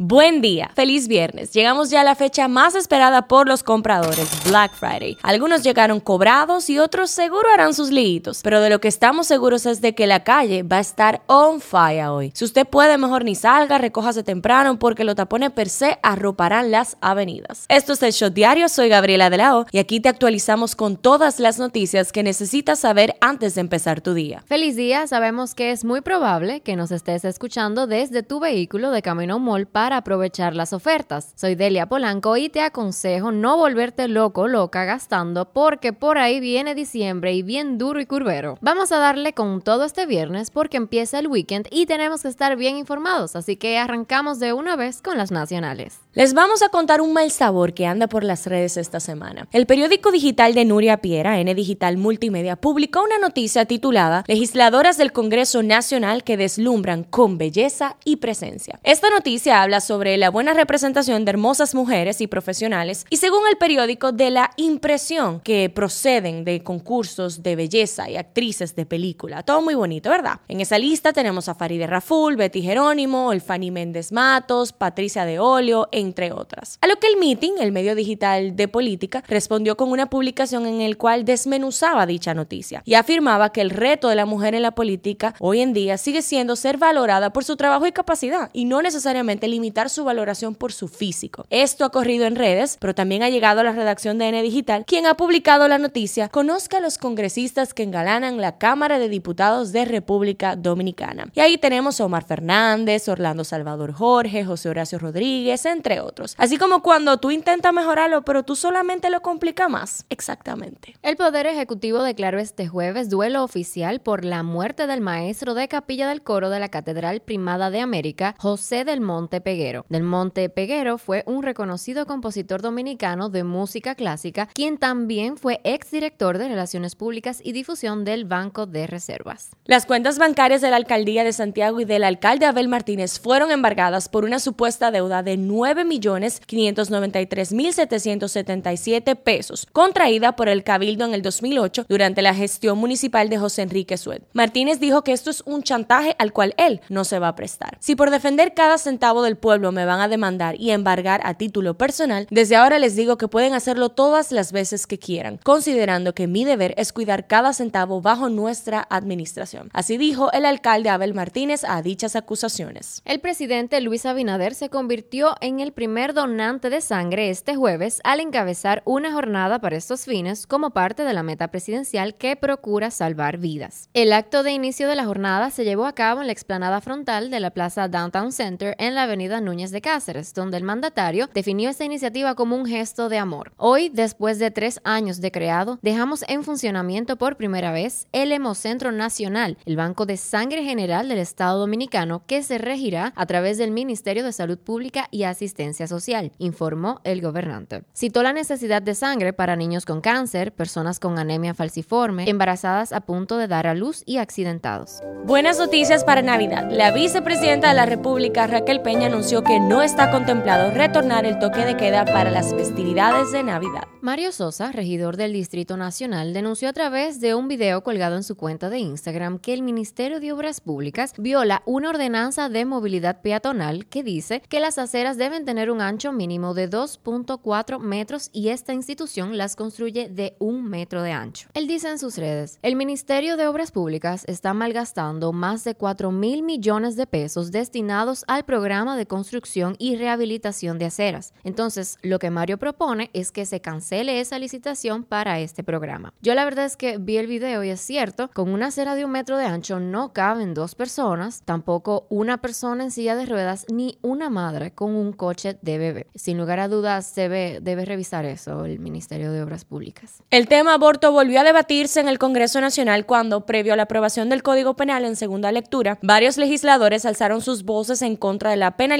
Buen día, feliz viernes. Llegamos ya a la fecha más esperada por los compradores, Black Friday. Algunos llegaron cobrados y otros seguro harán sus liguitos, pero de lo que estamos seguros es de que la calle va a estar on fire hoy. Si usted puede, mejor ni salga, recójase temprano porque los tapones per se arroparán las avenidas. Esto es el Shot Diario, soy Gabriela de la O y aquí te actualizamos con todas las noticias que necesitas saber antes de empezar tu día. Feliz día, sabemos que es muy probable que nos estés escuchando desde tu vehículo de camino mall para aprovechar las ofertas. Soy Delia Polanco y te aconsejo no volverte loco loca gastando porque por ahí viene diciembre y bien duro y curvero. Vamos a darle con todo este viernes porque empieza el weekend y tenemos que estar bien informados, así que arrancamos de una vez con las nacionales. Les vamos a contar un mal sabor que anda por las redes esta semana. El periódico digital de Nuria Piera, N Digital Multimedia, publicó una noticia titulada Legisladoras del Congreso Nacional que deslumbran con belleza y presencia. Esta noticia habla sobre la buena representación de hermosas mujeres y profesionales y según el periódico de la impresión que proceden de concursos de belleza y actrices de película. Todo muy bonito, ¿verdad? En esa lista tenemos a Faride Raful, Betty Jerónimo, Elfani Méndez Matos, Patricia de Olio, entre otras. A lo que el meeting, el medio digital de política, respondió con una publicación en el cual desmenuzaba dicha noticia y afirmaba que el reto de la mujer en la política hoy en día sigue siendo ser valorada por su trabajo y capacidad y no necesariamente limitada su valoración por su físico. Esto ha corrido en redes, pero también ha llegado a la redacción de N Digital, quien ha publicado la noticia Conozca a los congresistas que engalanan la Cámara de Diputados de República Dominicana. Y ahí tenemos a Omar Fernández, Orlando Salvador Jorge, José Horacio Rodríguez, entre otros. Así como cuando tú intentas mejorarlo, pero tú solamente lo complicas más. Exactamente. El Poder Ejecutivo declaró este jueves duelo oficial por la muerte del maestro de capilla del coro de la Catedral Primada de América, José del Monte Peguero del Monte Peguero fue un reconocido compositor dominicano de música clásica, quien también fue exdirector de Relaciones Públicas y Difusión del Banco de Reservas. Las cuentas bancarias de la alcaldía de Santiago y del alcalde Abel Martínez fueron embargadas por una supuesta deuda de 9.593.777 pesos, contraída por el Cabildo en el 2008 durante la gestión municipal de José Enrique Sued. Martínez dijo que esto es un chantaje al cual él no se va a prestar. Si por defender cada centavo del pueblo pueblo me van a demandar y embargar a título personal, desde ahora les digo que pueden hacerlo todas las veces que quieran, considerando que mi deber es cuidar cada centavo bajo nuestra administración. Así dijo el alcalde Abel Martínez a dichas acusaciones. El presidente Luis Abinader se convirtió en el primer donante de sangre este jueves al encabezar una jornada para estos fines como parte de la meta presidencial que procura salvar vidas. El acto de inicio de la jornada se llevó a cabo en la explanada frontal de la Plaza Downtown Center en la avenida Núñez de Cáceres, donde el mandatario definió esta iniciativa como un gesto de amor. Hoy, después de tres años de creado, dejamos en funcionamiento por primera vez el Hemocentro Nacional, el Banco de Sangre General del Estado Dominicano, que se regirá a través del Ministerio de Salud Pública y Asistencia Social, informó el gobernante. Citó la necesidad de sangre para niños con cáncer, personas con anemia falciforme, embarazadas a punto de dar a luz y accidentados. Buenas noticias para Navidad. La vicepresidenta de la República, Raquel Peña, anunció que no está contemplado retornar el toque de queda para las festividades de Navidad. Mario Sosa, regidor del Distrito Nacional, denunció a través de un video colgado en su cuenta de Instagram que el Ministerio de Obras Públicas viola una ordenanza de movilidad peatonal que dice que las aceras deben tener un ancho mínimo de 2.4 metros y esta institución las construye de un metro de ancho. Él dice en sus redes, el Ministerio de Obras Públicas está malgastando más de 4 mil millones de pesos destinados al programa de construcción y rehabilitación de aceras. Entonces, lo que Mario propone es que se cancele esa licitación para este programa. Yo la verdad es que vi el video y es cierto, con una acera de un metro de ancho no caben dos personas, tampoco una persona en silla de ruedas ni una madre con un coche de bebé. Sin lugar a dudas, debe, debe revisar eso el Ministerio de Obras Públicas. El tema aborto volvió a debatirse en el Congreso Nacional cuando, previo a la aprobación del Código Penal en segunda lectura, varios legisladores alzaron sus voces en contra de la penalización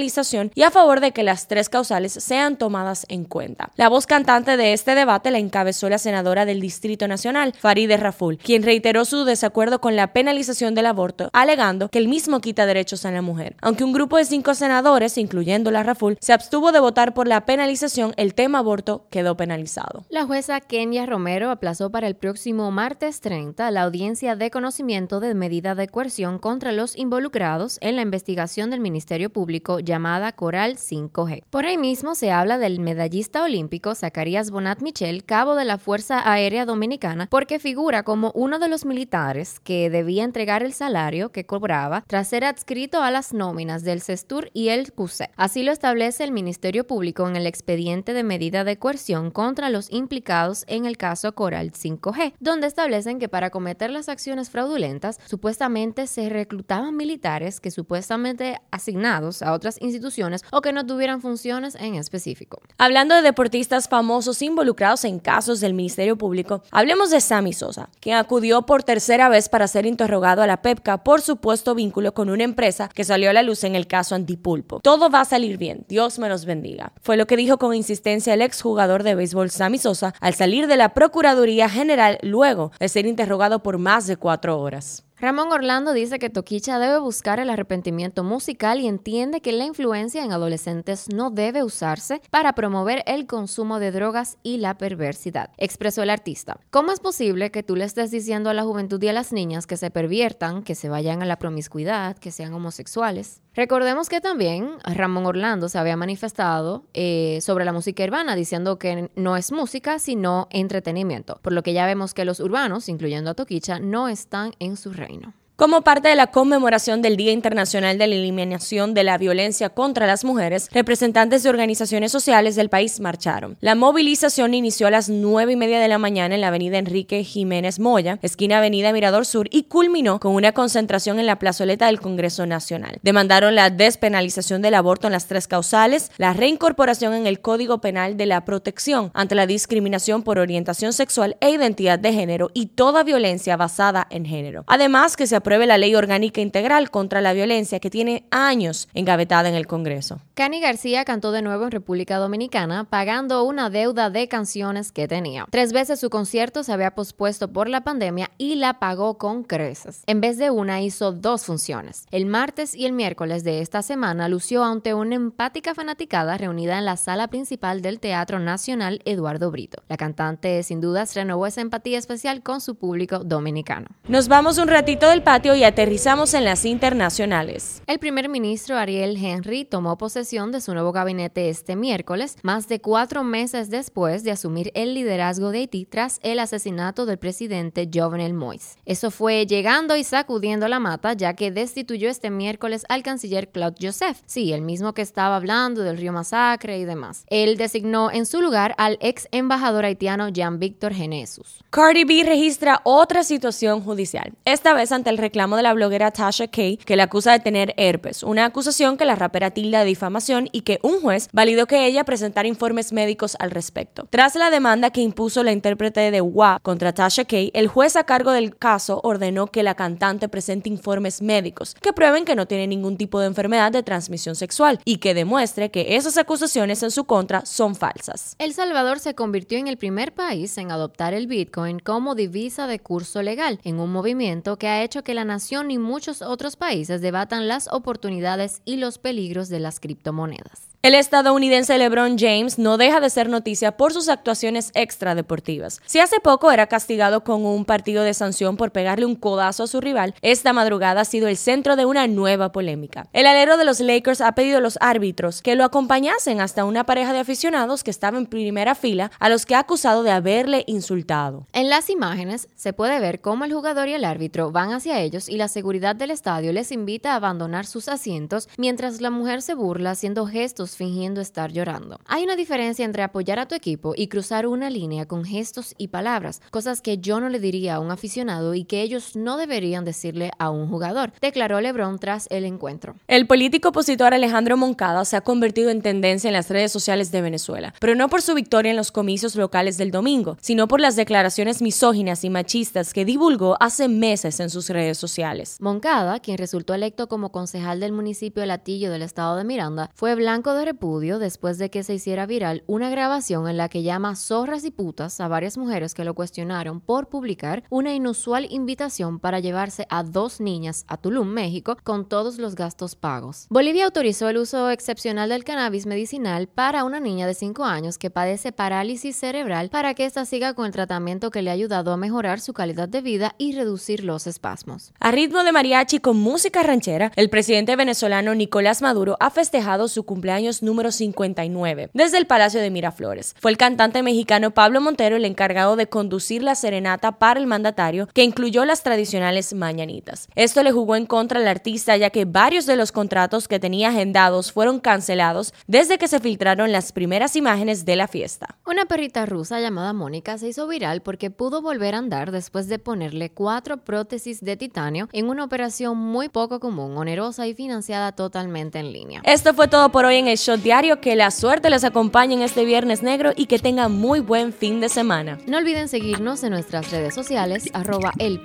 y a favor de que las tres causales sean tomadas en cuenta. La voz cantante de este debate la encabezó la senadora del Distrito Nacional, Farideh Raful, quien reiteró su desacuerdo con la penalización del aborto, alegando que el mismo quita derechos a la mujer. Aunque un grupo de cinco senadores, incluyendo la Raful, se abstuvo de votar por la penalización, el tema aborto quedó penalizado. La jueza Kenia Romero aplazó para el próximo martes 30 la audiencia de conocimiento de medida de coerción contra los involucrados en la investigación del Ministerio Público llamada Coral 5G. Por ahí mismo se habla del medallista olímpico Zacarías Bonat Michel, cabo de la Fuerza Aérea Dominicana, porque figura como uno de los militares que debía entregar el salario que cobraba tras ser adscrito a las nóminas del CESTUR y el CUSE. Así lo establece el Ministerio Público en el expediente de medida de coerción contra los implicados en el caso Coral 5G, donde establecen que para cometer las acciones fraudulentas supuestamente se reclutaban militares que supuestamente asignados a otras instituciones o que no tuvieran funciones en específico. Hablando de deportistas famosos involucrados en casos del Ministerio Público, hablemos de Sammy Sosa, quien acudió por tercera vez para ser interrogado a la PEPCA por supuesto vínculo con una empresa que salió a la luz en el caso Antipulpo. Todo va a salir bien, Dios me los bendiga. Fue lo que dijo con insistencia el exjugador de béisbol Sammy Sosa al salir de la Procuraduría General luego de ser interrogado por más de cuatro horas. Ramón Orlando dice que Toquicha debe buscar el arrepentimiento musical y entiende que la influencia en adolescentes no debe usarse para promover el consumo de drogas y la perversidad, expresó el artista. ¿Cómo es posible que tú le estés diciendo a la juventud y a las niñas que se perviertan, que se vayan a la promiscuidad, que sean homosexuales? Recordemos que también Ramón Orlando se había manifestado eh, sobre la música urbana diciendo que no es música sino entretenimiento, por lo que ya vemos que los urbanos, incluyendo a Toquicha, no están en su reino. Como parte de la conmemoración del Día Internacional de la Eliminación de la Violencia contra las Mujeres, representantes de organizaciones sociales del país marcharon. La movilización inició a las nueve y media de la mañana en la avenida Enrique Jiménez Moya, esquina Avenida Mirador Sur, y culminó con una concentración en la plazoleta del Congreso Nacional. Demandaron la despenalización del aborto en las tres causales, la reincorporación en el Código Penal de la protección ante la discriminación por orientación sexual e identidad de género y toda violencia basada en género. Además, que se apruebe la Ley Orgánica Integral contra la Violencia que tiene años engavetada en el Congreso. Cani García cantó de nuevo en República Dominicana pagando una deuda de canciones que tenía. Tres veces su concierto se había pospuesto por la pandemia y la pagó con creces. En vez de una hizo dos funciones. El martes y el miércoles de esta semana lució ante una empática fanaticada reunida en la sala principal del Teatro Nacional Eduardo Brito. La cantante sin dudas renovó esa empatía especial con su público dominicano. Nos vamos un ratito del patio y aterrizamos en las internacionales. El primer ministro Ariel Henry tomó posesión de su nuevo gabinete este miércoles, más de cuatro meses después de asumir el liderazgo de Haití tras el asesinato del presidente Jovenel Moïse. Eso fue llegando y sacudiendo la mata, ya que destituyó este miércoles al canciller Claude Joseph, sí, el mismo que estaba hablando del río Masacre y demás. Él designó en su lugar al ex embajador haitiano Jean-Victor Genesus. Cardi B registra otra situación judicial, esta vez ante el reclamo de la bloguera Tasha Kay, que la acusa de tener herpes, una acusación que la rapera tilda de difamación y que un juez validó que ella presentara informes médicos al respecto. Tras la demanda que impuso la intérprete de WAP contra Tasha Kay, el juez a cargo del caso ordenó que la cantante presente informes médicos que prueben que no tiene ningún tipo de enfermedad de transmisión sexual y que demuestre que esas acusaciones en su contra son falsas. El Salvador se convirtió en el primer país en adoptar el Bitcoin como divisa de curso legal, en un movimiento que ha hecho que la nación y muchos otros países debatan las oportunidades y los peligros de las criptomonedas. El estadounidense LeBron James no deja de ser noticia por sus actuaciones extradeportivas. Si hace poco era castigado con un partido de sanción por pegarle un codazo a su rival, esta madrugada ha sido el centro de una nueva polémica. El alero de los Lakers ha pedido a los árbitros que lo acompañasen hasta una pareja de aficionados que estaba en primera fila a los que ha acusado de haberle insultado. En las imágenes se puede ver cómo el jugador y el árbitro van hacia ellos y la seguridad del estadio les invita a abandonar sus asientos mientras la mujer se burla haciendo gestos fingiendo estar llorando. Hay una diferencia entre apoyar a tu equipo y cruzar una línea con gestos y palabras, cosas que yo no le diría a un aficionado y que ellos no deberían decirle a un jugador, declaró LeBron tras el encuentro. El político opositor Alejandro Moncada se ha convertido en tendencia en las redes sociales de Venezuela, pero no por su victoria en los comicios locales del domingo, sino por las declaraciones misóginas y machistas que divulgó hace meses en sus redes sociales. Moncada, quien resultó electo como concejal del municipio de Latillo del estado de Miranda, fue blanco de de repudio después de que se hiciera viral una grabación en la que llama zorras y putas a varias mujeres que lo cuestionaron por publicar una inusual invitación para llevarse a dos niñas a Tulum, México, con todos los gastos pagos. Bolivia autorizó el uso excepcional del cannabis medicinal para una niña de 5 años que padece parálisis cerebral para que ésta siga con el tratamiento que le ha ayudado a mejorar su calidad de vida y reducir los espasmos. A ritmo de mariachi con música ranchera, el presidente venezolano Nicolás Maduro ha festejado su cumpleaños número 59 desde el Palacio de Miraflores. Fue el cantante mexicano Pablo Montero el encargado de conducir la serenata para el mandatario, que incluyó las tradicionales mañanitas. Esto le jugó en contra al artista ya que varios de los contratos que tenía agendados fueron cancelados desde que se filtraron las primeras imágenes de la fiesta. Una perrita rusa llamada Mónica se hizo viral porque pudo volver a andar después de ponerle cuatro prótesis de titanio en una operación muy poco común, onerosa y financiada totalmente en línea. Esto fue todo por hoy en el Shot Diario. Que la suerte les acompañe en este viernes negro y que tengan muy buen fin de semana. No olviden seguirnos en nuestras redes sociales, arroba el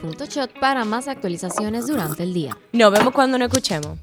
para más actualizaciones durante el día. Nos vemos cuando nos escuchemos.